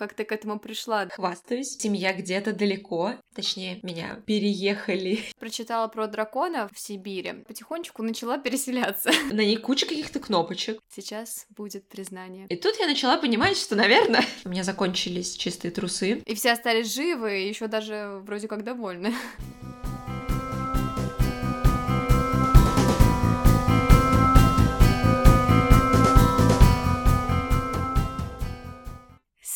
как ты к этому пришла. Хвастаюсь. Семья где-то далеко. Точнее, меня переехали. Прочитала про драконов в Сибири. Потихонечку начала переселяться. На ней куча каких-то кнопочек. Сейчас будет признание. И тут я начала понимать, что, наверное, у меня закончились чистые трусы. И все остались живы, и еще даже вроде как довольны.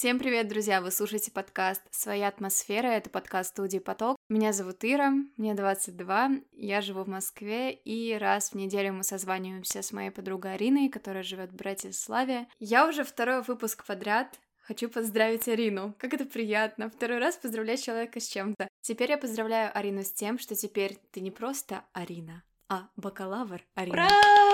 Всем привет, друзья! Вы слушаете подкаст «Своя атмосфера». Это подкаст студии «Поток». Меня зовут Ира, мне 22, я живу в Москве, и раз в неделю мы созваниваемся с моей подругой Ариной, которая живет в Братиславе. Я уже второй выпуск подряд Хочу поздравить Арину. Как это приятно. Второй раз поздравлять человека с чем-то. Теперь я поздравляю Арину с тем, что теперь ты не просто Арина, а бакалавр Арина. Ура!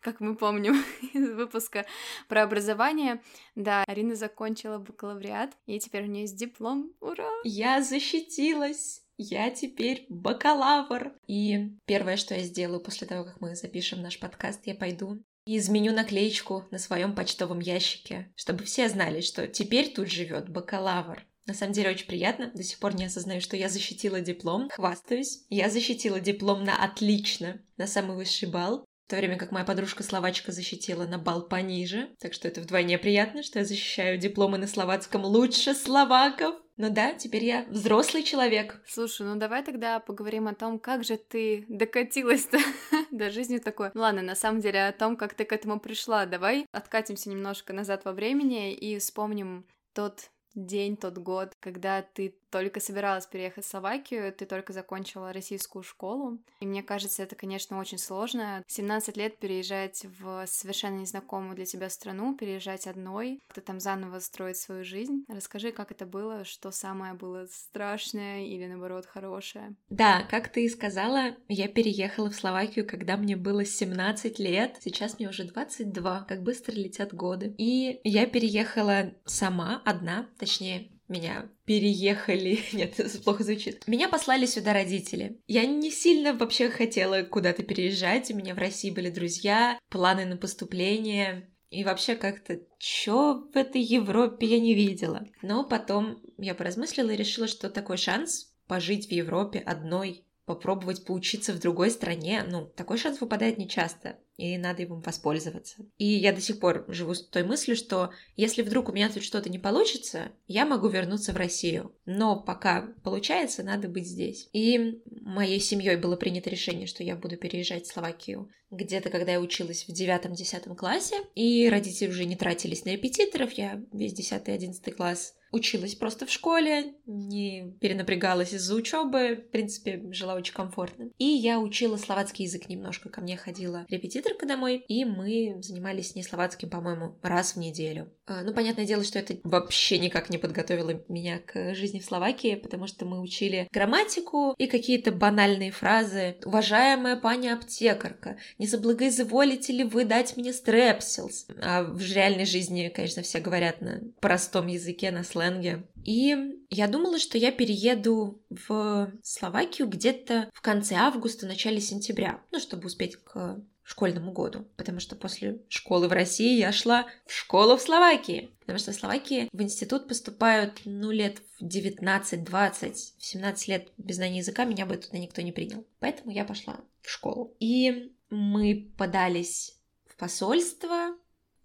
Как мы помним из выпуска про образование. Да, Арина закончила бакалавриат, и теперь у нее есть диплом. Ура! Я защитилась! Я теперь бакалавр. И первое, что я сделаю после того, как мы запишем наш подкаст, я пойду и изменю наклеечку на своем почтовом ящике, чтобы все знали, что теперь тут живет бакалавр. На самом деле очень приятно. До сих пор не осознаю, что я защитила диплом. Хвастаюсь. Я защитила диплом на отлично, на самый высший балл в то время как моя подружка-словачка защитила на бал пониже. Так что это вдвойне приятно, что я защищаю дипломы на словацком лучше словаков. Ну да, теперь я взрослый человек. Слушай, ну давай тогда поговорим о том, как же ты докатилась-то до жизни такой. Ну ладно, на самом деле о том, как ты к этому пришла. Давай откатимся немножко назад во времени и вспомним тот день, тот год, когда ты только собиралась переехать в Словакию, ты только закончила российскую школу. И мне кажется, это, конечно, очень сложно. 17 лет переезжать в совершенно незнакомую для тебя страну, переезжать одной, ты там заново строить свою жизнь. Расскажи, как это было, что самое было страшное или, наоборот, хорошее. Да, как ты и сказала, я переехала в Словакию, когда мне было 17 лет. Сейчас мне уже 22, как быстро летят годы. И я переехала сама, одна, точнее, меня переехали. Нет, это плохо звучит. Меня послали сюда родители. Я не сильно вообще хотела куда-то переезжать. У меня в России были друзья, планы на поступление. И вообще как-то, чё в этой Европе я не видела. Но потом я поразмыслила и решила, что такой шанс пожить в Европе одной, попробовать поучиться в другой стране, ну, такой шанс выпадает нечасто и надо им воспользоваться. И я до сих пор живу с той мыслью, что если вдруг у меня тут что-то не получится, я могу вернуться в Россию. Но пока получается, надо быть здесь. И моей семьей было принято решение, что я буду переезжать в Словакию где-то, когда я училась в девятом-десятом классе, и родители уже не тратились на репетиторов, я весь десятый, одиннадцатый класс училась просто в школе, не перенапрягалась из-за учебы, в принципе, жила очень комфортно. И я учила словацкий язык немножко, ко мне ходила репетиторка домой, и мы занимались с ней словацким, по-моему, раз в неделю. А, ну, понятное дело, что это вообще никак не подготовило меня к жизни в Словакии, потому что мы учили грамматику и какие-то банальные фразы. «Уважаемая пани аптекарка, не заблагоизволите ли вы дать мне стрепсилс?» А в реальной жизни, конечно, все говорят на простом языке, на сленге. И я думала, что я перееду в Словакию где-то в конце августа, начале сентября, ну, чтобы успеть к школьному году, потому что после школы в России я шла в школу в Словакии, потому что в Словакии в институт поступают, ну, лет в 19-20, в 17 лет без знания языка меня бы туда никто не принял. Поэтому я пошла в школу. И мы подались в посольство,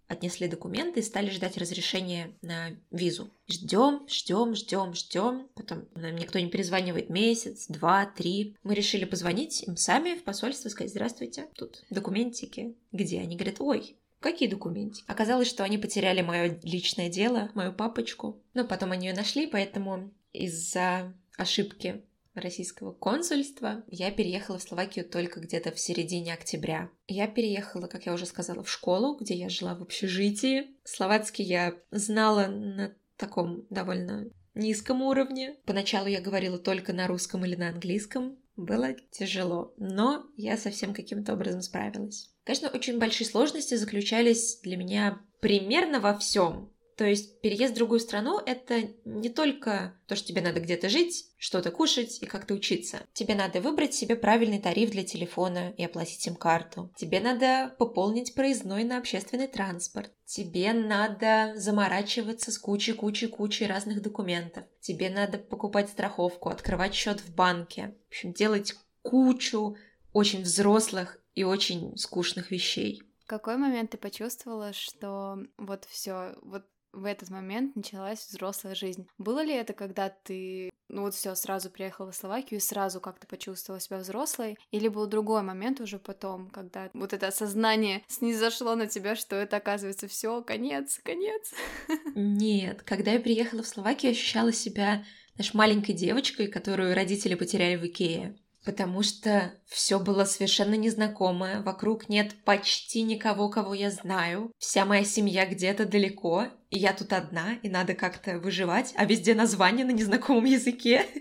отнесли документы и стали ждать разрешения на визу. Ждем, ждем, ждем, ждем. Потом нам никто не перезванивает месяц, два, три. Мы решили позвонить им сами в посольство, сказать, здравствуйте, тут документики. Где? Они говорят, ой, Какие документы? Оказалось, что они потеряли мое личное дело, мою папочку. Но потом они ее нашли, поэтому из-за ошибки российского консульства, я переехала в Словакию только где-то в середине октября. Я переехала, как я уже сказала, в школу, где я жила в общежитии. Словацкий я знала на таком довольно низком уровне. Поначалу я говорила только на русском или на английском. Было тяжело, но я совсем каким-то образом справилась. Конечно, очень большие сложности заключались для меня примерно во всем. То есть переезд в другую страну — это не только то, что тебе надо где-то жить, что-то кушать и как-то учиться. Тебе надо выбрать себе правильный тариф для телефона и оплатить сим-карту. Тебе надо пополнить проездной на общественный транспорт. Тебе надо заморачиваться с кучей-кучей-кучей разных документов. Тебе надо покупать страховку, открывать счет в банке. В общем, делать кучу очень взрослых и очень скучных вещей. В какой момент ты почувствовала, что вот все, вот в этот момент началась взрослая жизнь. Было ли это, когда ты, ну вот все, сразу приехала в Словакию и сразу как-то почувствовала себя взрослой? Или был другой момент уже потом, когда вот это осознание снизошло на тебя, что это оказывается все, конец, конец? Нет, когда я приехала в Словакию, ощущала себя, знаешь, маленькой девочкой, которую родители потеряли в Икее потому что все было совершенно незнакомое, вокруг нет почти никого, кого я знаю, вся моя семья где-то далеко, и я тут одна, и надо как-то выживать, а везде название на незнакомом языке.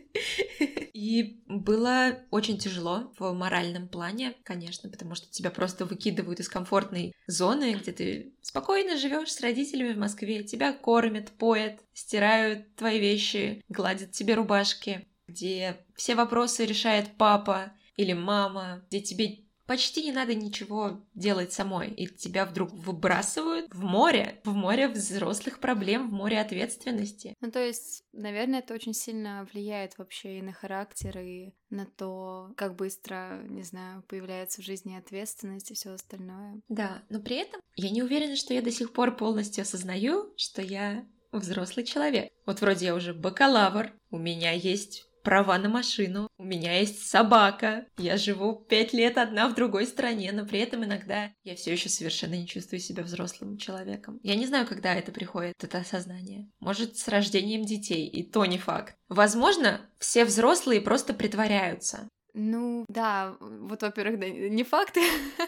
И было очень тяжело в моральном плане, конечно, потому что тебя просто выкидывают из комфортной зоны, где ты спокойно живешь с родителями в Москве, тебя кормят, поят, стирают твои вещи, гладят тебе рубашки где все вопросы решает папа или мама, где тебе почти не надо ничего делать самой, и тебя вдруг выбрасывают в море, в море взрослых проблем, в море ответственности. Ну, то есть, наверное, это очень сильно влияет вообще и на характер, и на то, как быстро, не знаю, появляется в жизни ответственность и все остальное. Да, но при этом я не уверена, что я до сих пор полностью осознаю, что я взрослый человек. Вот вроде я уже бакалавр, у меня есть права на машину, у меня есть собака, я живу пять лет одна в другой стране, но при этом иногда я все еще совершенно не чувствую себя взрослым человеком. Я не знаю, когда это приходит, это осознание. Может, с рождением детей, и то не факт. Возможно, все взрослые просто притворяются. Ну, да, вот, во-первых, да, не факты,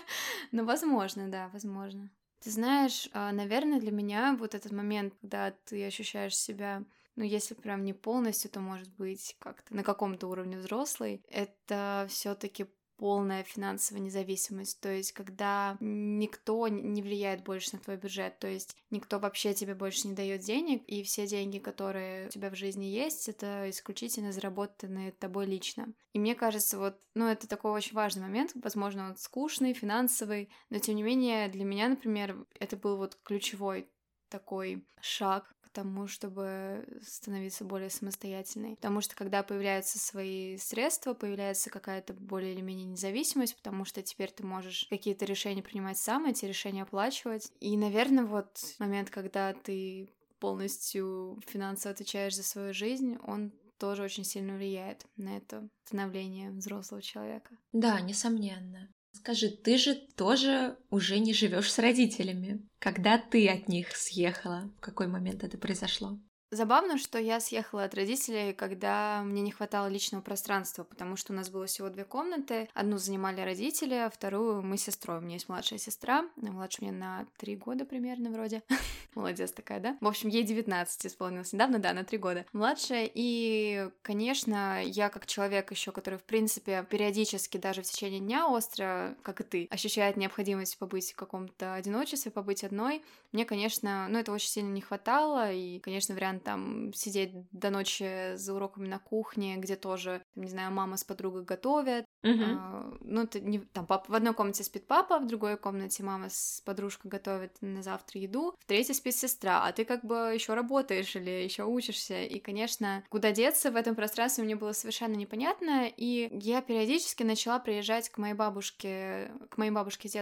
но возможно, да, возможно. Ты знаешь, а, наверное, для меня вот этот момент, когда ты ощущаешь себя ну, если прям не полностью, то, может быть, как-то на каком-то уровне взрослый, это все таки полная финансовая независимость, то есть когда никто не влияет больше на твой бюджет, то есть никто вообще тебе больше не дает денег, и все деньги, которые у тебя в жизни есть, это исключительно заработанные тобой лично. И мне кажется, вот, ну, это такой очень важный момент, возможно, он скучный, финансовый, но тем не менее для меня, например, это был вот ключевой такой шаг тому, чтобы становиться более самостоятельной. Потому что когда появляются свои средства, появляется какая-то более или менее независимость, потому что теперь ты можешь какие-то решения принимать сам, эти решения оплачивать. И, наверное, вот момент, когда ты полностью финансово отвечаешь за свою жизнь, он тоже очень сильно влияет на это становление взрослого человека. Да, несомненно. Скажи, ты же тоже уже не живешь с родителями. Когда ты от них съехала? В какой момент это произошло? Забавно, что я съехала от родителей, когда мне не хватало личного пространства, потому что у нас было всего две комнаты. Одну занимали родители, а вторую мы с сестрой. У меня есть младшая сестра, младше мне на три года примерно вроде. Молодец такая, да? В общем, ей 19 исполнилось недавно, да, на три года. Младшая, и, конечно, я как человек еще, который, в принципе, периодически даже в течение дня остро, как и ты, ощущает необходимость побыть в каком-то одиночестве, побыть одной, мне, конечно, ну, это очень сильно не хватало, и, конечно, вариант там сидеть до ночи за уроками на кухне, где тоже, не знаю, мама с подругой готовят. Uh-huh. А, ну, это не, там папа, в одной комнате спит папа, в другой комнате мама с подружкой готовит на завтра еду, в третьей спит сестра, а ты как бы еще работаешь или еще учишься. И, конечно, куда деться в этом пространстве мне было совершенно непонятно, и я периодически начала приезжать к моей бабушке, к моей бабушке с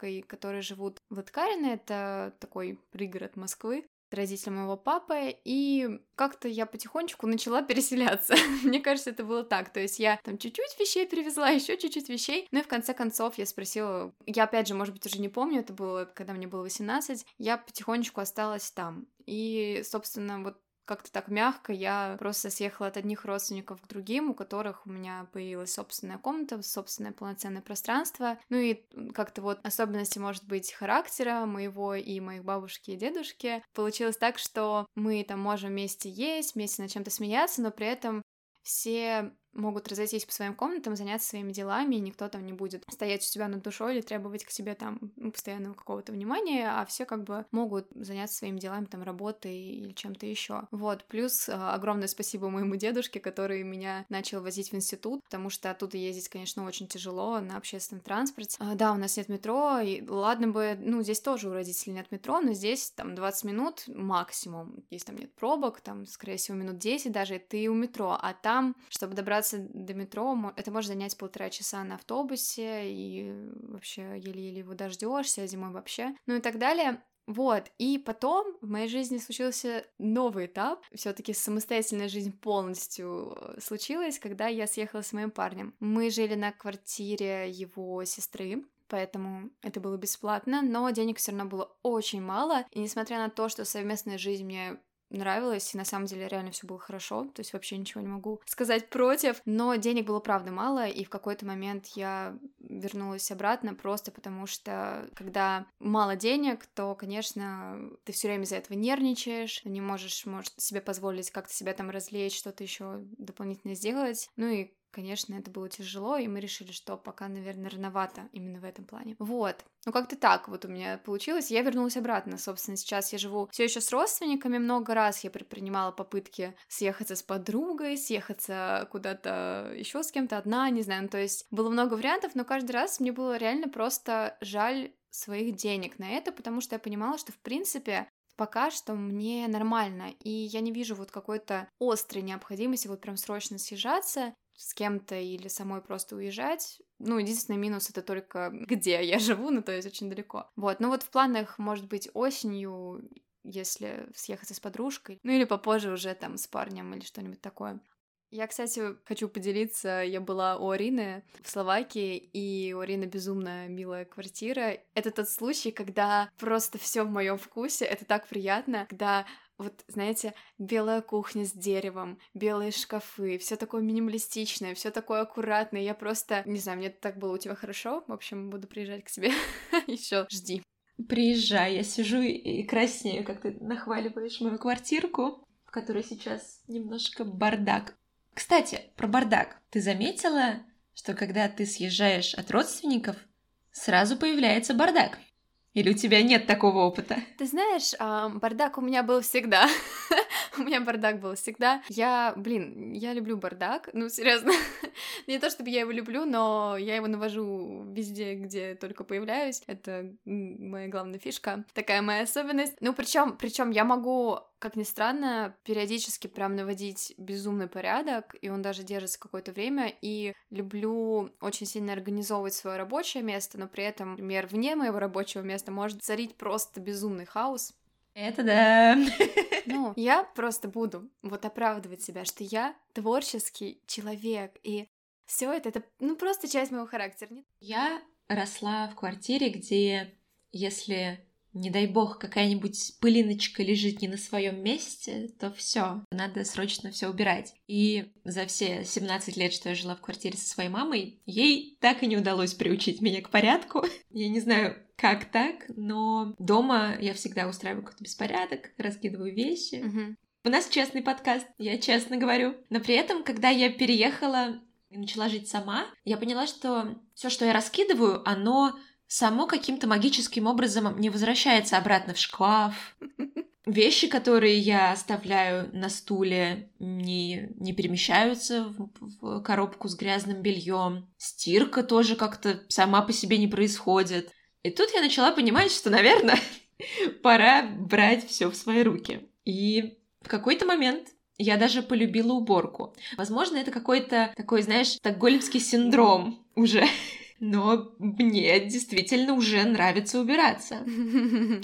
дедушкой, которые живут в Латкарине, это такой пригород Москвы родителям моего папы, и как-то я потихонечку начала переселяться. Мне кажется, это было так. То есть я там чуть-чуть вещей привезла, еще чуть-чуть вещей. Ну и в конце концов я спросила, я опять же, может быть, уже не помню, это было, когда мне было 18, я потихонечку осталась там. И, собственно, вот как-то так мягко я просто съехала от одних родственников к другим, у которых у меня появилась собственная комната, собственное полноценное пространство. Ну и как-то вот особенности, может быть, характера моего и моих бабушки и дедушки. Получилось так, что мы там можем вместе есть, вместе над чем-то смеяться, но при этом все могут разойтись по своим комнатам, заняться своими делами, и никто там не будет стоять у себя над душой или требовать к себе там постоянного какого-то внимания, а все как бы могут заняться своими делами, там, работой или чем-то еще. Вот, плюс а, огромное спасибо моему дедушке, который меня начал возить в институт, потому что оттуда ездить, конечно, очень тяжело на общественном транспорте. А, да, у нас нет метро, и ладно бы, ну, здесь тоже у родителей нет метро, но здесь там 20 минут максимум, если там нет пробок, там, скорее всего, минут 10 даже, ты у метро, а там, чтобы добраться до метро, это может занять полтора часа на автобусе, и вообще еле-еле его дождешься, зимой вообще, ну и так далее. Вот, и потом в моей жизни случился новый этап. Все-таки самостоятельная жизнь полностью э, случилась, когда я съехала с моим парнем. Мы жили на квартире его сестры, поэтому это было бесплатно, но денег все равно было очень мало, и несмотря на то, что совместная жизнь мне нравилось, и на самом деле реально все было хорошо, то есть вообще ничего не могу сказать против, но денег было правда мало, и в какой-то момент я вернулась обратно просто потому что когда мало денег, то, конечно, ты все время из-за этого нервничаешь, не можешь, может, себе позволить как-то себя там развлечь, что-то еще дополнительно сделать, ну и Конечно, это было тяжело, и мы решили, что пока, наверное, рановато именно в этом плане. Вот. Ну, как-то так вот у меня получилось. Я вернулась обратно. Собственно, сейчас я живу все еще с родственниками. Много раз я предпринимала попытки съехаться с подругой, съехаться куда-то еще с кем-то одна, не знаю. Ну, то есть было много вариантов, но каждый раз мне было реально просто жаль своих денег на это, потому что я понимала, что, в принципе, пока что мне нормально, и я не вижу вот какой-то острой необходимости вот прям срочно съезжаться с кем-то или самой просто уезжать. Ну, единственный минус это только где я живу, ну, то есть очень далеко. Вот, ну вот в планах, может быть, осенью если съехаться с подружкой, ну или попозже уже там с парнем или что-нибудь такое. Я, кстати, хочу поделиться, я была у Арины в Словакии, и у Арины безумно милая квартира. Это тот случай, когда просто все в моем вкусе, это так приятно, когда вот, знаете, белая кухня с деревом, белые шкафы, все такое минималистичное, все такое аккуратное. Я просто, не знаю, мне так было у тебя хорошо. В общем, буду приезжать к тебе. Еще жди. Приезжай, я сижу и краснею, как ты нахваливаешь мою квартирку, в которой сейчас немножко бардак. Кстати, про бардак. Ты заметила, что когда ты съезжаешь от родственников, сразу появляется бардак? Или у тебя нет такого опыта? Ты знаешь, бардак у меня был всегда. у меня бардак был всегда. Я, блин, я люблю бардак. Ну, серьезно. Не то, чтобы я его люблю, но я его навожу везде, где только появляюсь. Это моя главная фишка. Такая моя особенность. Ну, причем, причем я могу как ни странно, периодически прям наводить безумный порядок, и он даже держится какое-то время, и люблю очень сильно организовывать свое рабочее место, но при этом, например, вне моего рабочего места может царить просто безумный хаос. Это да. Ну, я просто буду вот оправдывать себя, что я творческий человек, и все это, это ну просто часть моего характера. Я росла в квартире, где если не дай бог, какая-нибудь пылиночка лежит не на своем месте, то все, надо срочно все убирать. И за все 17 лет, что я жила в квартире со своей мамой, ей так и не удалось приучить меня к порядку. Я не знаю, как так, но дома я всегда устраиваю какой-то беспорядок, раскидываю вещи. Угу. У нас честный подкаст, я честно говорю. Но при этом, когда я переехала и начала жить сама, я поняла, что все, что я раскидываю, оно само каким-то магическим образом не возвращается обратно в шкаф. Вещи, которые я оставляю на стуле, не, не перемещаются в, в коробку с грязным бельем. Стирка тоже как-то сама по себе не происходит. И тут я начала понимать, что, наверное, пора брать все в свои руки. И в какой-то момент я даже полюбила уборку. Возможно, это какой-то такой, знаешь, стокгольмский синдром уже но мне действительно уже нравится убираться.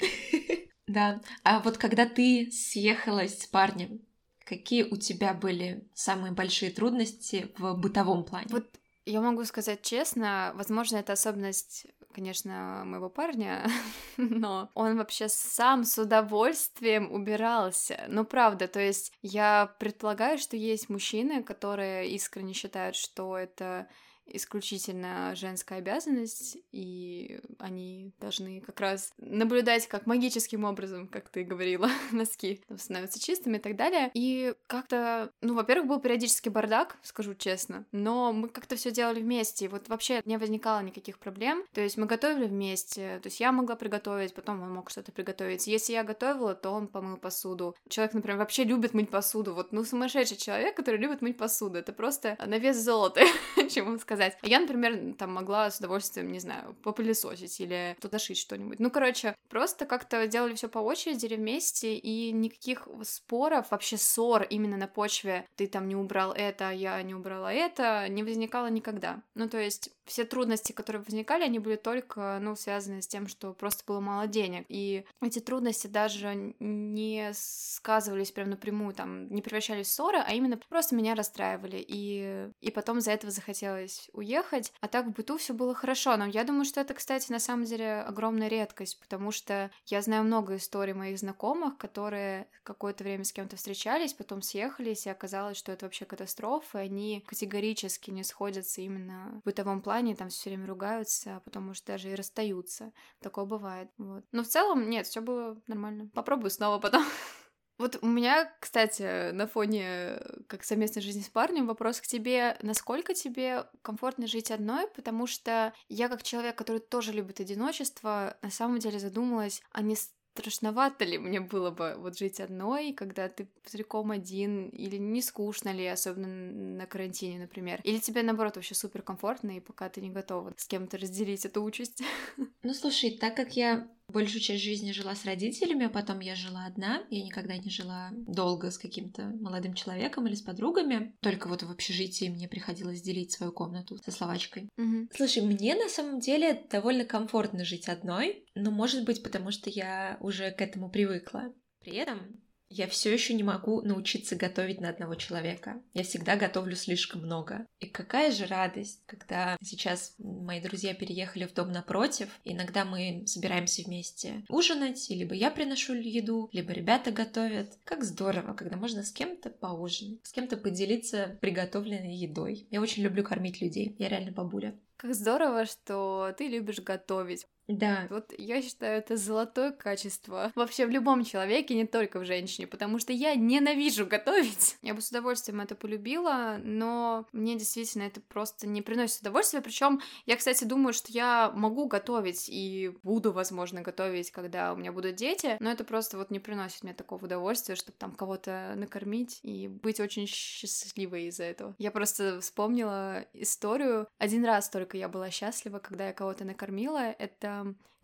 Да. А вот когда ты съехалась с парнем, какие у тебя были самые большие трудности в бытовом плане? Вот я могу сказать честно, возможно, это особенность конечно, моего парня, но он вообще сам с удовольствием убирался. Ну, правда, то есть я предполагаю, что есть мужчины, которые искренне считают, что это исключительно женская обязанность, и они должны как раз наблюдать, как магическим образом, как ты говорила, носки становятся чистыми и так далее. И как-то, ну, во-первых, был периодически бардак, скажу честно, но мы как-то все делали вместе, и вот вообще не возникало никаких проблем, то есть мы готовили вместе, то есть я могла приготовить, потом он мог что-то приготовить. Если я готовила, то он помыл посуду. Человек, например, вообще любит мыть посуду, вот, ну, сумасшедший человек, который любит мыть посуду, это просто на вес золота, чем вам сказать. А я, например, там могла с удовольствием, не знаю, попылесосить или туда шить что-нибудь. Ну, короче, просто как-то делали все по очереди или вместе, и никаких споров, вообще ссор именно на почве «ты там не убрал это, я не убрала это» не возникало никогда. Ну, то есть все трудности, которые возникали, они были только, ну, связаны с тем, что просто было мало денег. И эти трудности даже не сказывались прям напрямую, там, не превращались в ссоры, а именно просто меня расстраивали. И, и потом за этого захотелось уехать. А так в быту все было хорошо. Но я думаю, что это, кстати, на самом деле огромная редкость, потому что я знаю много историй моих знакомых, которые какое-то время с кем-то встречались, потом съехались, и оказалось, что это вообще катастрофа, и они категорически не сходятся именно в бытовом плане плане, там все время ругаются, а потом, может, даже и расстаются. Такое бывает. Вот. Но в целом, нет, все было нормально. Попробую снова потом. Вот у меня, кстати, на фоне как совместной жизни с парнем вопрос к тебе, насколько тебе комфортно жить одной, потому что я как человек, который тоже любит одиночество, на самом деле задумалась, а не страшновато ли мне было бы вот жить одной, когда ты целиком один, или не скучно ли, особенно на карантине, например, или тебе, наоборот, вообще супер комфортно, и пока ты не готова с кем-то разделить эту участь? Ну, слушай, так как я большую часть жизни жила с родителями, а потом я жила одна. Я никогда не жила долго с каким-то молодым человеком или с подругами. Только вот в общежитии мне приходилось делить свою комнату со словачкой. Угу. Слушай, мне на самом деле довольно комфортно жить одной, но может быть потому, что я уже к этому привыкла. При этом я все еще не могу научиться готовить на одного человека. Я всегда готовлю слишком много. И какая же радость, когда сейчас мои друзья переехали в дом напротив, и иногда мы собираемся вместе ужинать, либо я приношу еду, либо ребята готовят. Как здорово, когда можно с кем-то поужинать, с кем-то поделиться приготовленной едой. Я очень люблю кормить людей. Я реально бабуля. Как здорово, что ты любишь готовить. Да. Вот я считаю, это золотое качество вообще в любом человеке, не только в женщине, потому что я ненавижу готовить. Я бы с удовольствием это полюбила, но мне действительно это просто не приносит удовольствия. Причем я, кстати, думаю, что я могу готовить и буду, возможно, готовить, когда у меня будут дети, но это просто вот не приносит мне такого удовольствия, чтобы там кого-то накормить и быть очень счастливой из-за этого. Я просто вспомнила историю. Один раз только я была счастлива, когда я кого-то накормила. Это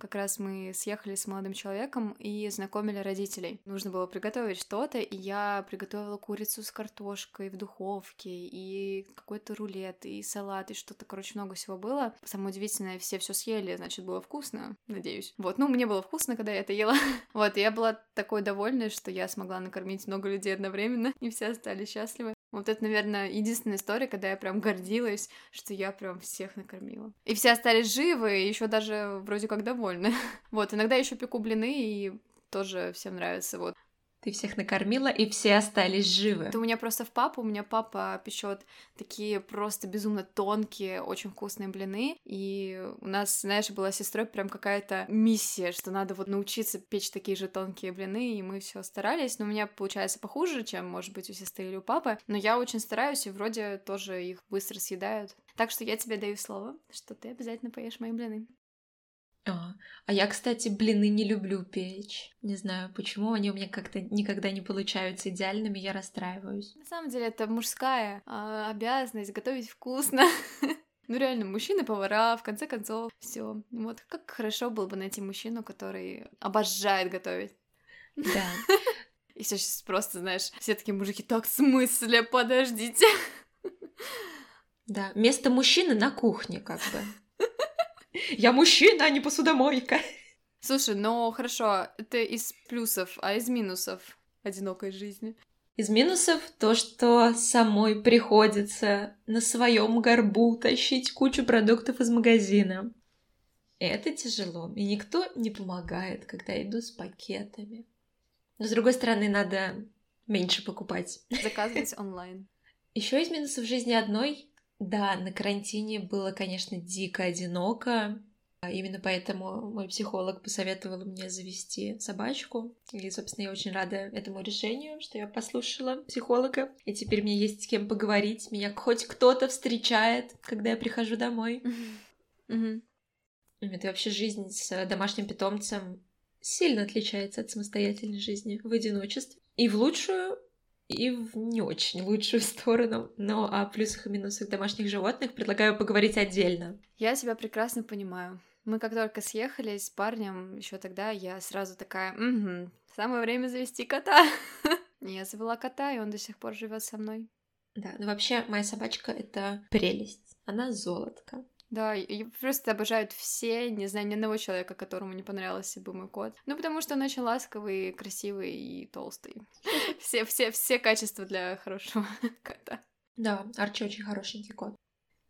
как раз мы съехали с молодым человеком и знакомили родителей. Нужно было приготовить что-то, и я приготовила курицу с картошкой в духовке, и какой-то рулет, и салат, и что-то, короче, много всего было. Самое удивительное, все все съели, значит, было вкусно, надеюсь. Вот, ну, мне было вкусно, когда я это ела. вот, я была такой довольна, что я смогла накормить много людей одновременно, и все остались счастливы. Вот это, наверное, единственная история, когда я прям гордилась, что я прям всех накормила. И все остались живы, и еще даже вроде как довольны. Вот, иногда еще пеку блины, и тоже всем нравится. Вот. Ты всех накормила, и все остались живы. Это у меня просто в папу, у меня папа печет такие просто безумно тонкие, очень вкусные блины. И у нас, знаешь, была с сестрой прям какая-то миссия, что надо вот научиться печь такие же тонкие блины, и мы все старались. Но у меня получается похуже, чем, может быть, у сестры или у папы. Но я очень стараюсь, и вроде тоже их быстро съедают. Так что я тебе даю слово, что ты обязательно поешь мои блины. А, а я, кстати, блины не люблю печь. Не знаю, почему они у меня как-то никогда не получаются идеальными, я расстраиваюсь. На самом деле это мужская э, обязанность готовить вкусно. Ну реально, мужчины повара, в конце концов, все. Вот как хорошо было бы найти мужчину, который обожает готовить. Да. И сейчас просто, знаешь, все такие мужики, так в смысле, подождите. Да, место мужчины на кухне, как бы. Я мужчина, а не посудомойка. Слушай, ну хорошо, это из плюсов, а из минусов одинокой жизни? Из минусов то, что самой приходится на своем горбу тащить кучу продуктов из магазина. Это тяжело, и никто не помогает, когда иду с пакетами. Но с другой стороны, надо меньше покупать. Заказывать онлайн. Еще из минусов жизни одной Да, на карантине было, конечно, дико одиноко. А именно поэтому мой психолог посоветовал мне завести собачку. И, собственно, я очень рада этому решению, что я послушала психолога. И теперь мне есть с кем поговорить. Меня хоть кто-то встречает, когда я прихожу домой. Это вообще жизнь с домашним питомцем сильно отличается от самостоятельной жизни в одиночестве. И в лучшую, и в не очень лучшую сторону. Но о плюсах и минусах домашних животных предлагаю поговорить отдельно. Я тебя прекрасно понимаю. Мы как только съехались с парнем, еще тогда я сразу такая, угу, самое время завести кота. Я завела кота, и он до сих пор живет со мной. Да, ну вообще моя собачка это прелесть. Она золотка. Да, и просто обожают все, не знаю, ни одного человека, которому не понравился бы мой кот. Ну, потому что он очень ласковый, красивый и толстый. Все, все, все качества для хорошего кота. Да, Арчи очень хорошенький кот.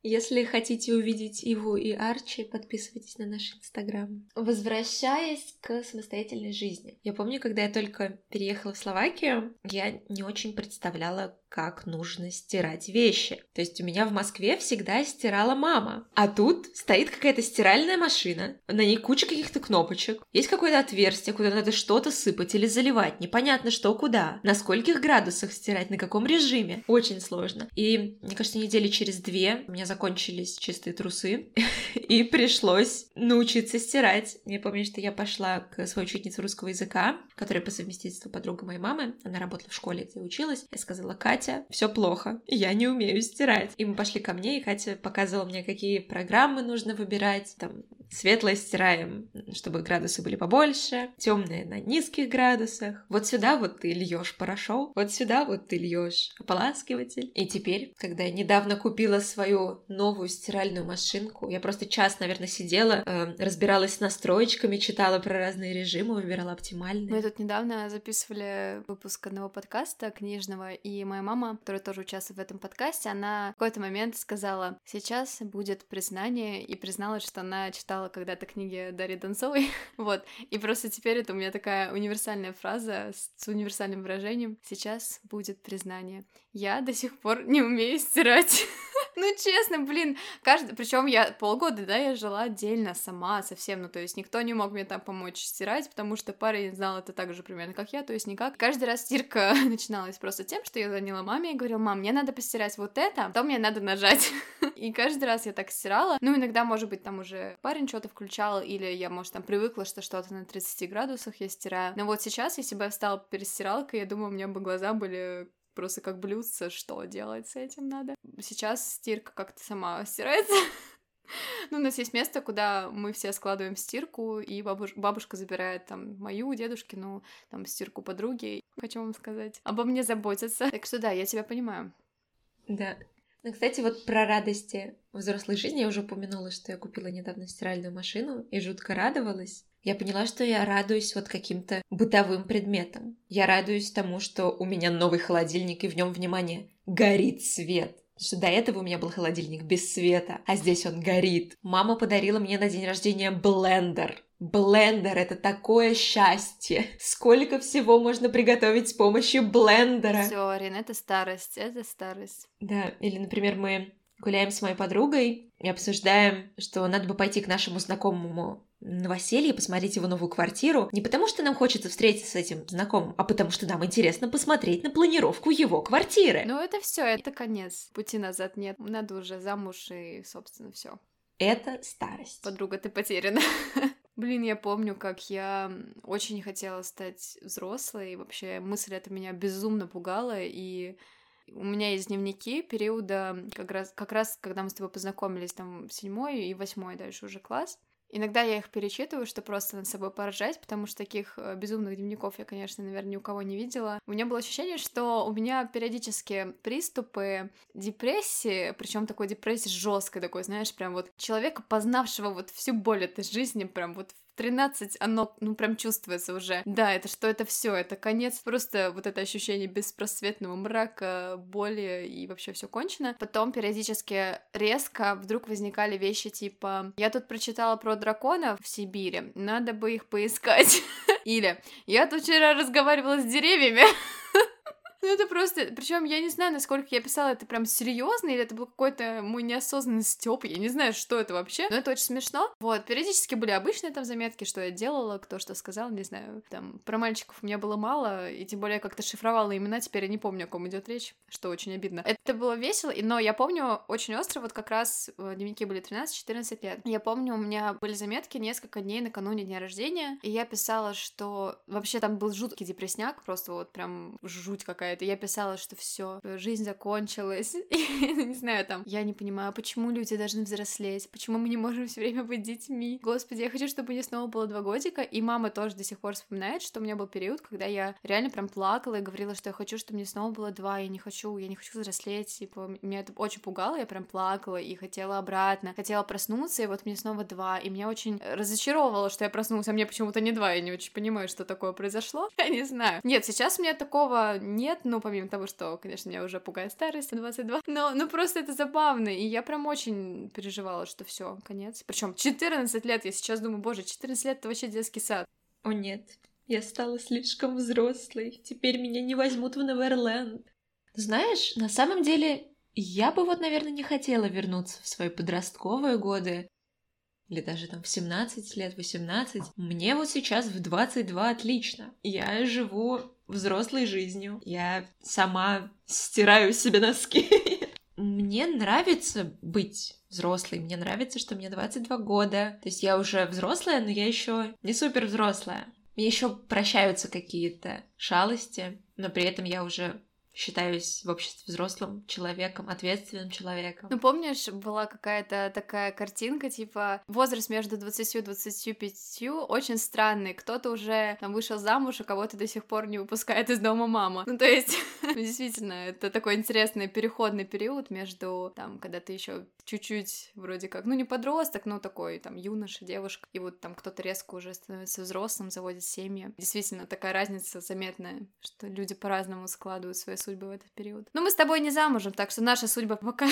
Если хотите увидеть Иву и Арчи, подписывайтесь на наш инстаграм. Возвращаясь к самостоятельной жизни. Я помню, когда я только переехала в Словакию, я не очень представляла, как нужно стирать вещи. То есть у меня в Москве всегда стирала мама. А тут стоит какая-то стиральная машина, на ней куча каких-то кнопочек, есть какое-то отверстие, куда надо что-то сыпать или заливать, непонятно что куда, на скольких градусах стирать, на каком режиме. Очень сложно. И, мне кажется, недели через две у меня закончились чистые трусы, и пришлось научиться стирать. Я помню, что я пошла к своей учительнице русского языка, которая по совместительству подруга моей мамы, она работала в школе, где училась. Я сказала, Катя, Катя, все плохо, я не умею стирать. И мы пошли ко мне, и Катя показывала мне, какие программы нужно выбирать, там, Светлое стираем, чтобы градусы были побольше, темное на низких градусах. Вот сюда вот ты льешь порошок, вот сюда вот ты льешь ополаскиватель. И теперь, когда я недавно купила свою новую стиральную машинку, я просто час, наверное, сидела, э, разбиралась с настроечками, читала про разные режимы, выбирала оптимальные. Мы тут недавно записывали выпуск одного подкаста книжного, и моя мама, которая тоже участвует в этом подкасте, она в какой-то момент сказала, сейчас будет признание, и призналась, что она читала читала когда-то книги Дарьи Донцовой, вот, и просто теперь это у меня такая универсальная фраза с универсальным выражением «Сейчас будет признание». Я до сих пор не умею стирать. Ну, честно, блин, каждый... Причем я полгода, да, я жила отдельно сама совсем, ну, то есть никто не мог мне там помочь стирать, потому что парень знал это так же примерно, как я, то есть никак. Каждый раз стирка начиналась просто тем, что я звонила маме и говорила, мам, мне надо постирать вот это, потом мне надо нажать. И каждый раз я так стирала. Ну, иногда, может быть, там уже парень что-то включал, или я, может, там привыкла, что что-то на 30 градусах я стираю. Но вот сейчас, если бы я встала перед стиралкой, я думаю, у меня бы глаза были просто как блюдце, что делать с этим надо. Сейчас стирка как-то сама стирается. Ну, у нас есть место, куда мы все складываем стирку, и бабуш... бабушка забирает там мою, дедушкину, там стирку подруги. Хочу вам сказать, обо мне заботятся. Так что да, я тебя понимаю. Да. Ну, кстати, вот про радости взрослой жизни я уже упомянула, что я купила недавно стиральную машину и жутко радовалась я поняла, что я радуюсь вот каким-то бытовым предметам. Я радуюсь тому, что у меня новый холодильник, и в нем, внимание, горит свет. Потому что до этого у меня был холодильник без света, а здесь он горит. Мама подарила мне на день рождения блендер. Блендер — это такое счастье. Сколько всего можно приготовить с помощью блендера. Все, Арина, это старость, это старость. Да, или, например, мы гуляем с моей подругой и обсуждаем, что надо бы пойти к нашему знакомому новоселье, посмотреть его новую квартиру, не потому что нам хочется встретиться с этим знакомым, а потому что нам интересно посмотреть на планировку его квартиры. Ну это все, это конец. Пути назад нет. Надо уже замуж и, собственно, все. Это старость. Подруга, ты потеряна. Блин, я помню, как я очень хотела стать взрослой, и вообще мысль эта меня безумно пугала, и у меня есть дневники периода, как раз, как раз когда мы с тобой познакомились, там, седьмой и восьмой дальше уже класс, Иногда я их перечитываю, что просто над собой поражать, потому что таких э, безумных дневников я, конечно, наверное, ни у кого не видела. У меня было ощущение, что у меня периодически приступы депрессии, причем такой депрессии жесткой такой, знаешь, прям вот человека, познавшего вот всю боль этой жизни, прям вот 13 оно, ну, прям чувствуется уже. Да, это что это все, это конец, просто вот это ощущение беспросветного мрака, боли и вообще все кончено. Потом периодически резко вдруг возникали вещи типа «Я тут прочитала про дракона в Сибири, надо бы их поискать». Или «Я тут вчера разговаривала с деревьями». Ну это просто, причем я не знаю, насколько я писала это прям серьезно, или это был какой-то мой неосознанный стёб, я не знаю, что это вообще, но это очень смешно. Вот, периодически были обычные там заметки, что я делала, кто что сказал, не знаю, там, про мальчиков у меня было мало, и тем более как-то шифровала имена, теперь я не помню, о ком идет речь, что очень обидно. Это было весело, но я помню очень остро, вот как раз дневники были 13-14 лет. Я помню, у меня были заметки несколько дней накануне дня рождения, и я писала, что вообще там был жуткий депресняк, просто вот прям жуть какая-то. Я писала, что все, жизнь закончилась. не знаю, там, я не понимаю, почему люди должны взрослеть, почему мы не можем все время быть детьми. Господи, я хочу, чтобы мне снова было два годика, и мама тоже до сих пор вспоминает, что у меня был период, когда я реально прям плакала и говорила, что я хочу, чтобы мне снова было два, я не хочу, я не хочу взрослеть, типа, меня это очень пугало, я прям плакала и хотела обратно, хотела проснуться, и вот мне снова два, и меня очень разочаровывало, что я проснулась, а мне почему-то не два, я не очень понимаю, что такое произошло, я не знаю. Нет, сейчас у меня такого нет, ну, помимо того, что, конечно, меня уже пугает старость, 22, но, ну, просто это забавно, и я прям очень переживала, что все, конец. Причем 14 лет, я сейчас думаю, боже, 14 лет — это вообще детский сад. О нет, я стала слишком взрослой, теперь меня не возьмут в Неверленд. Знаешь, на самом деле, я бы вот, наверное, не хотела вернуться в свои подростковые годы, или даже там в 17 лет, 18. Мне вот сейчас в 22 отлично. Я живу взрослой жизнью. Я сама стираю себе носки. Мне нравится быть взрослой. Мне нравится, что мне 22 года. То есть я уже взрослая, но я еще не супер взрослая. Мне еще прощаются какие-то шалости, но при этом я уже считаюсь в обществе взрослым человеком, ответственным человеком. Ну, помнишь, была какая-то такая картинка, типа, возраст между 20 и 25 очень странный. Кто-то уже там вышел замуж, а кого-то до сих пор не выпускает из дома мама. Ну, то есть, действительно, это такой интересный переходный период между, там, когда ты еще чуть-чуть вроде как, ну, не подросток, но такой, там, юноша, девушка, и вот там кто-то резко уже становится взрослым, заводит семьи. Действительно, такая разница заметная, что люди по-разному складывают свои судьбы в этот период. Но мы с тобой не замужем, так что наша судьба пока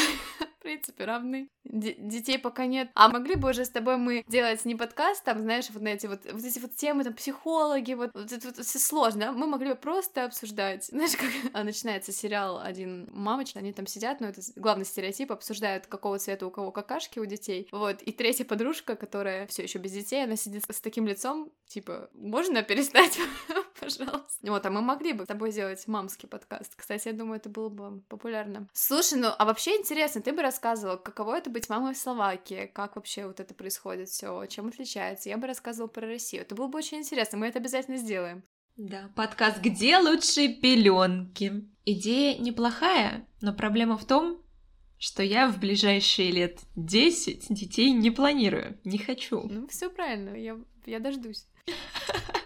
в принципе, равны. Д- детей пока нет. А могли бы уже с тобой мы делать не подкаст, там, знаешь, вот на эти вот, вот эти вот темы, там, психологи, вот, вот это вот все сложно. Мы могли бы просто обсуждать. Знаешь, как начинается сериал «Один мамочка», они там сидят, ну, это главный стереотип, обсуждают, какого цвета у кого какашки у детей. Вот, и третья подружка, которая все еще без детей, она сидит с таким лицом, типа, можно перестать, пожалуйста? Вот, а мы могли бы с тобой сделать мамский подкаст. Кстати, я думаю, это было бы популярно. Слушай, ну, а вообще интересно, ты бы рассказывала, каково это быть мамой в Словакии, как вообще вот это происходит все, чем отличается. Я бы рассказывала про Россию. Это было бы очень интересно, мы это обязательно сделаем. Да, подкаст «Где лучшие пеленки?» Идея неплохая, но проблема в том, что я в ближайшие лет 10 детей не планирую, не хочу. Ну, все правильно, я, я дождусь.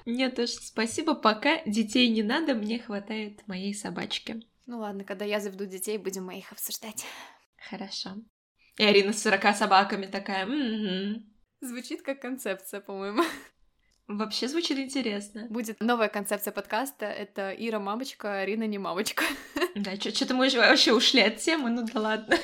Нет уж, спасибо, пока детей не надо, мне хватает моей собачки. Ну ладно, когда я заведу детей, будем мы их обсуждать. Хорошо. И Арина с 40 собаками такая, м-м-м. Звучит как концепция, по-моему. Вообще звучит интересно. Будет новая концепция подкаста. Это Ира мамочка, Арина не мамочка. Да, что-то мы же вообще ушли от темы, ну да ладно.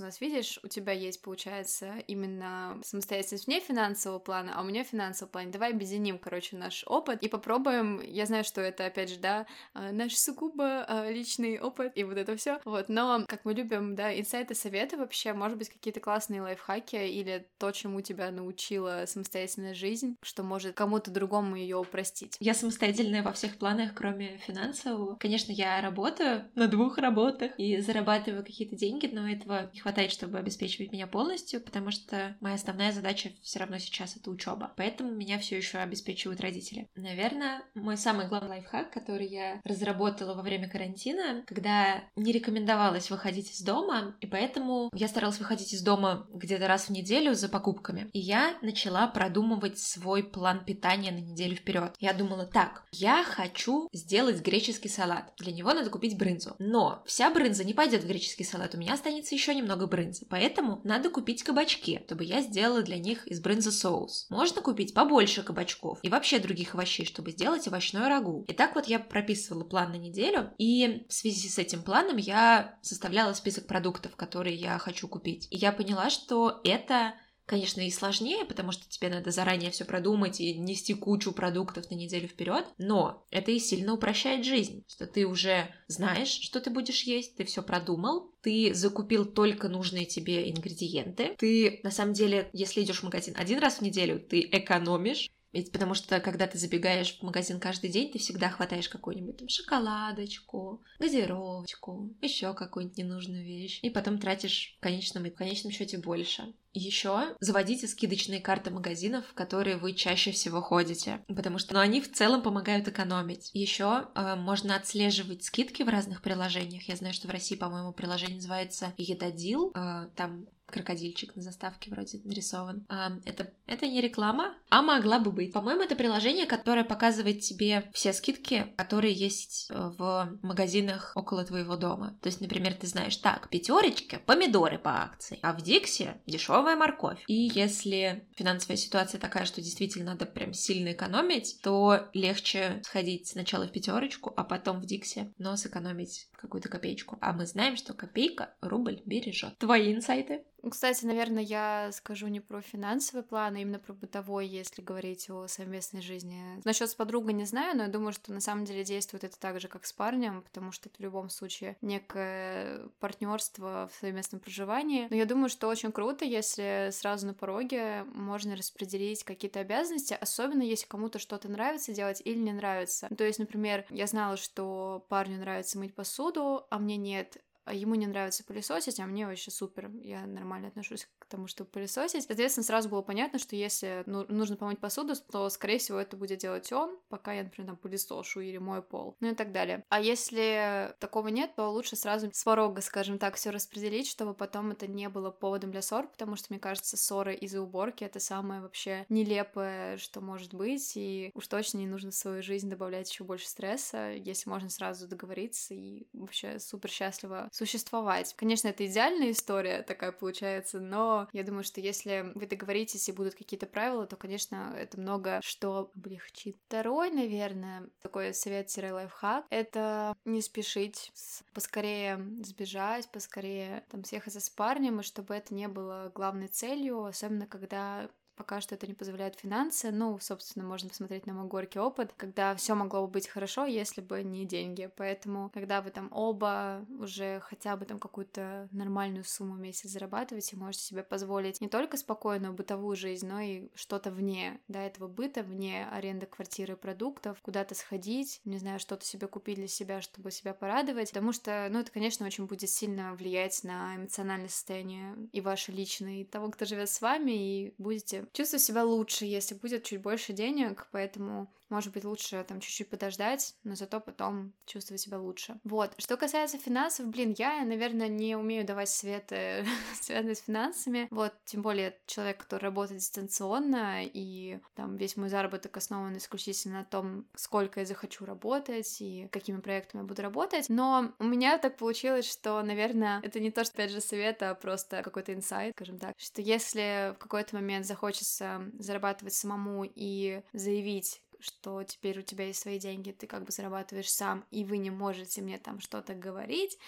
У нас, видишь, у тебя есть, получается, именно самостоятельность вне финансового плана, а у меня финансовый план. Давай объединим, короче, наш опыт и попробуем. Я знаю, что это, опять же, да, а, наш сугубо а, личный опыт и вот это все. Вот, но, как мы любим, да, инсайты, советы вообще, может быть, какие-то классные лайфхаки или то, чему тебя научила самостоятельная жизнь, что может кому-то другому ее упростить. Я самостоятельная во всех планах, кроме финансового. Конечно, я работаю на двух работах и зарабатываю какие-то деньги, но этого не хватает хватает, чтобы обеспечивать меня полностью, потому что моя основная задача все равно сейчас это учеба. Поэтому меня все еще обеспечивают родители. Наверное, мой самый главный лайфхак, который я разработала во время карантина, когда не рекомендовалось выходить из дома, и поэтому я старалась выходить из дома где-то раз в неделю за покупками. И я начала продумывать свой план питания на неделю вперед. Я думала, так, я хочу сделать греческий салат. Для него надо купить брынзу. Но вся брынза не пойдет в греческий салат. У меня останется еще немного много брынзы, поэтому надо купить кабачки, чтобы я сделала для них из брынзы соус. Можно купить побольше кабачков и вообще других овощей, чтобы сделать овощное рагу. И так вот я прописывала план на неделю, и в связи с этим планом я составляла список продуктов, которые я хочу купить. И я поняла, что это конечно, и сложнее, потому что тебе надо заранее все продумать и нести кучу продуктов на неделю вперед, но это и сильно упрощает жизнь, что ты уже знаешь, что ты будешь есть, ты все продумал, ты закупил только нужные тебе ингредиенты, ты на самом деле, если идешь в магазин один раз в неделю, ты экономишь, ведь потому что, когда ты забегаешь в магазин каждый день, ты всегда хватаешь какую-нибудь там шоколадочку, газировочку, еще какую-нибудь ненужную вещь, и потом тратишь в конечном в конечном счете больше. Еще заводите скидочные карты магазинов, в которые вы чаще всего ходите, потому что ну, они в целом помогают экономить. Еще э, можно отслеживать скидки в разных приложениях. Я знаю, что в России, по-моему, приложение называется Едодил. Э, там крокодильчик на заставке вроде нарисован. А, это, это не реклама, а могла бы быть. По-моему, это приложение, которое показывает тебе все скидки, которые есть э, в магазинах около твоего дома. То есть, например, ты знаешь, так, пятерочка, помидоры по акции, а в Диксе дешевая морковь. И если финансовая ситуация такая, что действительно надо прям сильно экономить, то легче сходить сначала в пятерочку, а потом в Диксе, но сэкономить какую-то копеечку. А мы знаем, что копейка рубль бережет. Твои инсайты? Кстати, наверное, я скажу не про финансовый план, а именно про бытовой, если говорить о совместной жизни. Насчет с подругой не знаю, но я думаю, что на самом деле действует это так же, как с парнем, потому что это в любом случае некое партнерство в совместном проживании. Но я думаю, что очень круто, если сразу на пороге можно распределить какие-то обязанности, особенно если кому-то что-то нравится делать или не нравится. То есть, например, я знала, что парню нравится мыть посуду, а мне нет, ему не нравится пылесосить, а мне вообще супер, я нормально отношусь к тому, чтобы пылесосить. Соответственно, сразу было понятно, что если ну, нужно помыть посуду, то, скорее всего, это будет делать он, пока я, например, там пылесошу или мою пол, ну и так далее. А если такого нет, то лучше сразу с порога, скажем так, все распределить, чтобы потом это не было поводом для ссор, потому что, мне кажется, ссоры из-за уборки — это самое вообще нелепое, что может быть, и уж точно не нужно в свою жизнь добавлять еще больше стресса, если можно сразу договориться и вообще супер счастливо существовать. Конечно, это идеальная история такая получается, но я думаю, что если вы договоритесь и будут какие-то правила, то, конечно, это много что облегчит. Второй, наверное, такой совет-лайфхак — это не спешить, поскорее сбежать, поскорее там съехаться с парнем, и чтобы это не было главной целью, особенно когда Пока что это не позволяет финансы. Ну, собственно, можно посмотреть на мой горький опыт, когда все могло бы быть хорошо, если бы не деньги. Поэтому, когда вы там оба уже хотя бы там какую-то нормальную сумму в месяц зарабатываете, можете себе позволить не только спокойную бытовую жизнь, но и что-то вне, да, этого быта, вне аренды квартиры, продуктов, куда-то сходить, не знаю, что-то себе купить для себя, чтобы себя порадовать, потому что, ну, это, конечно, очень будет сильно влиять на эмоциональное состояние и ваше личное, и того, кто живет с вами, и будете чувствую себя лучше, если будет чуть больше денег, поэтому может быть, лучше там чуть-чуть подождать, но зато потом чувствовать себя лучше. Вот. Что касается финансов, блин, я, наверное, не умею давать советы, связанные с финансами. Вот, тем более человек, который работает дистанционно, и там весь мой заработок основан исключительно на том, сколько я захочу работать и какими проектами я буду работать. Но у меня так получилось, что, наверное, это не то, что, опять же, совет, а просто какой-то инсайт, скажем так, что если в какой-то момент захочется зарабатывать самому и заявить что теперь у тебя есть свои деньги, ты как бы зарабатываешь сам, и вы не можете мне там что-то говорить,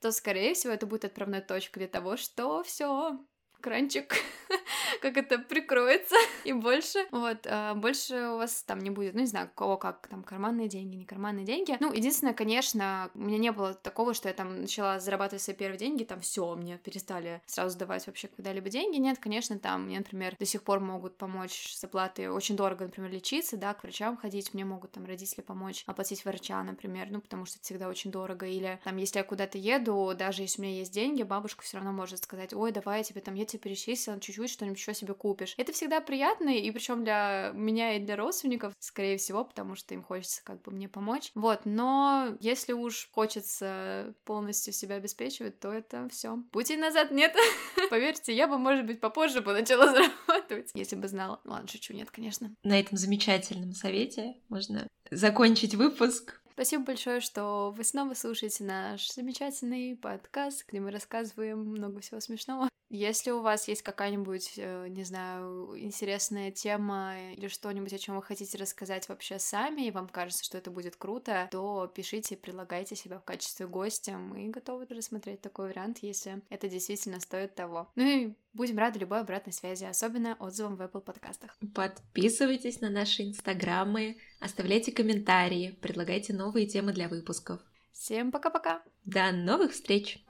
то, скорее всего, это будет отправной точкой для того, что все, кранчик, как это прикроется, и больше, вот, а, больше у вас там не будет, ну, не знаю, кого как, там, карманные деньги, не карманные деньги. Ну, единственное, конечно, у меня не было такого, что я там начала зарабатывать свои первые деньги, там, все, мне перестали сразу давать вообще когда-либо деньги. Нет, конечно, там, мне, например, до сих пор могут помочь с оплатой, очень дорого, например, лечиться, да, к врачам ходить, мне могут там родители помочь оплатить врача, например, ну, потому что это всегда очень дорого, или там, если я куда-то еду, даже если у меня есть деньги, бабушка все равно может сказать, ой, давай я тебе там, я тебе перечислила чуть-чуть, что-нибудь еще себе купишь. Это всегда приятно, и причем для меня и для родственников, скорее всего, потому что им хочется как бы мне помочь. Вот, но если уж хочется полностью себя обеспечивать, то это все. Пути назад нет. Поверьте, я бы, может быть, попозже бы начала зарабатывать, если бы знала. Ладно, шучу, нет, конечно. На этом замечательном совете можно закончить выпуск. Спасибо большое, что вы снова слушаете наш замечательный подкаст, где мы рассказываем много всего смешного. Если у вас есть какая-нибудь, э, не знаю, интересная тема или что-нибудь, о чем вы хотите рассказать вообще сами, и вам кажется, что это будет круто, то пишите, предлагайте себя в качестве гостя. Мы готовы рассмотреть такой вариант, если это действительно стоит того. Ну и будем рады любой обратной связи, особенно отзывам в Apple подкастах. Подписывайтесь на наши инстаграмы, оставляйте комментарии, предлагайте новые темы для выпусков. Всем пока-пока! До новых встреч!